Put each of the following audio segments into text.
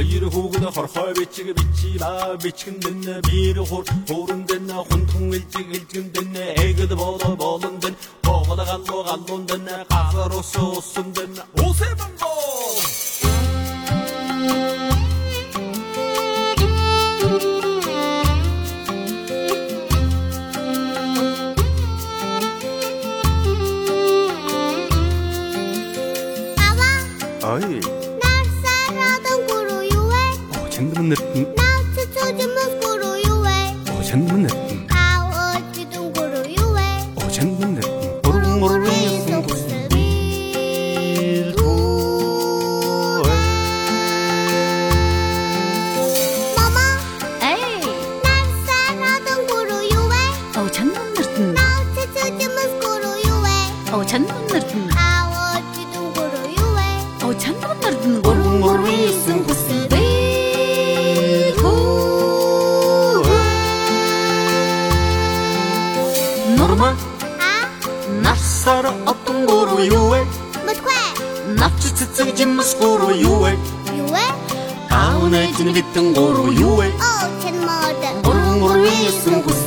хоёр хүүгэн хорхой бичиг бичима бичгэн дэнэ. Бир хор хорон дэнэ. Хунтун илжиг илжгэн дэнэ. Эгд боло болон дэн боголо галло галлон дэнэ. Газар ус усын дэнэ 哦，千门嘞！老车车的门轱辘有味，哦，千门嘞！大河激动轱辘有味，哦，千门嘞！咕噜咕噜一声咕噜咕噜。妈妈，哎！老三拉动轱辘有味，哦，千门嘞！老车车的门轱辘有味，哦，千门嘞！大河激动轱辘有味，哦，千门嘞！咕噜咕噜一声。Норма? А? Навсара отон гуру юэ? Мэдгүй. Навч цэцэг жимс гуру юэ? Юэ? Аунэ чинь битэн гуру юэ? Оо, чинь мод. Гуру гуру юсэн гус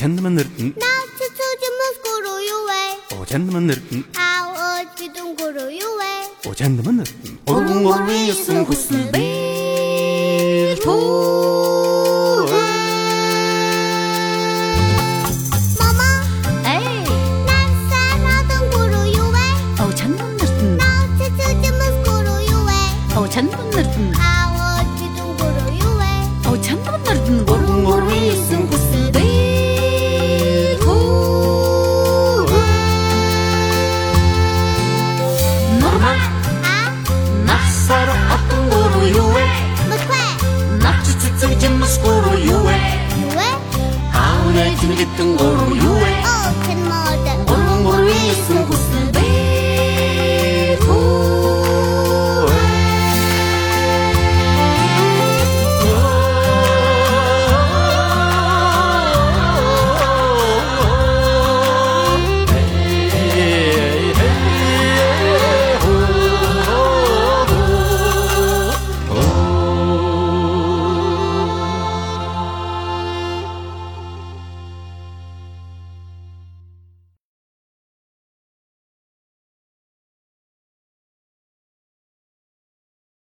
Gentlemanэрдэн Наач чуужимус гуруу юу вэ? О gentlemanэрдэн Аа өөч бидэн гуруу юу вэ? О gentlemanэрдэн Гурван гурвын ёсон хүсэл бэл туу 오늘 진기뜬 골 우유에 오픈 모드 골목골 위에 있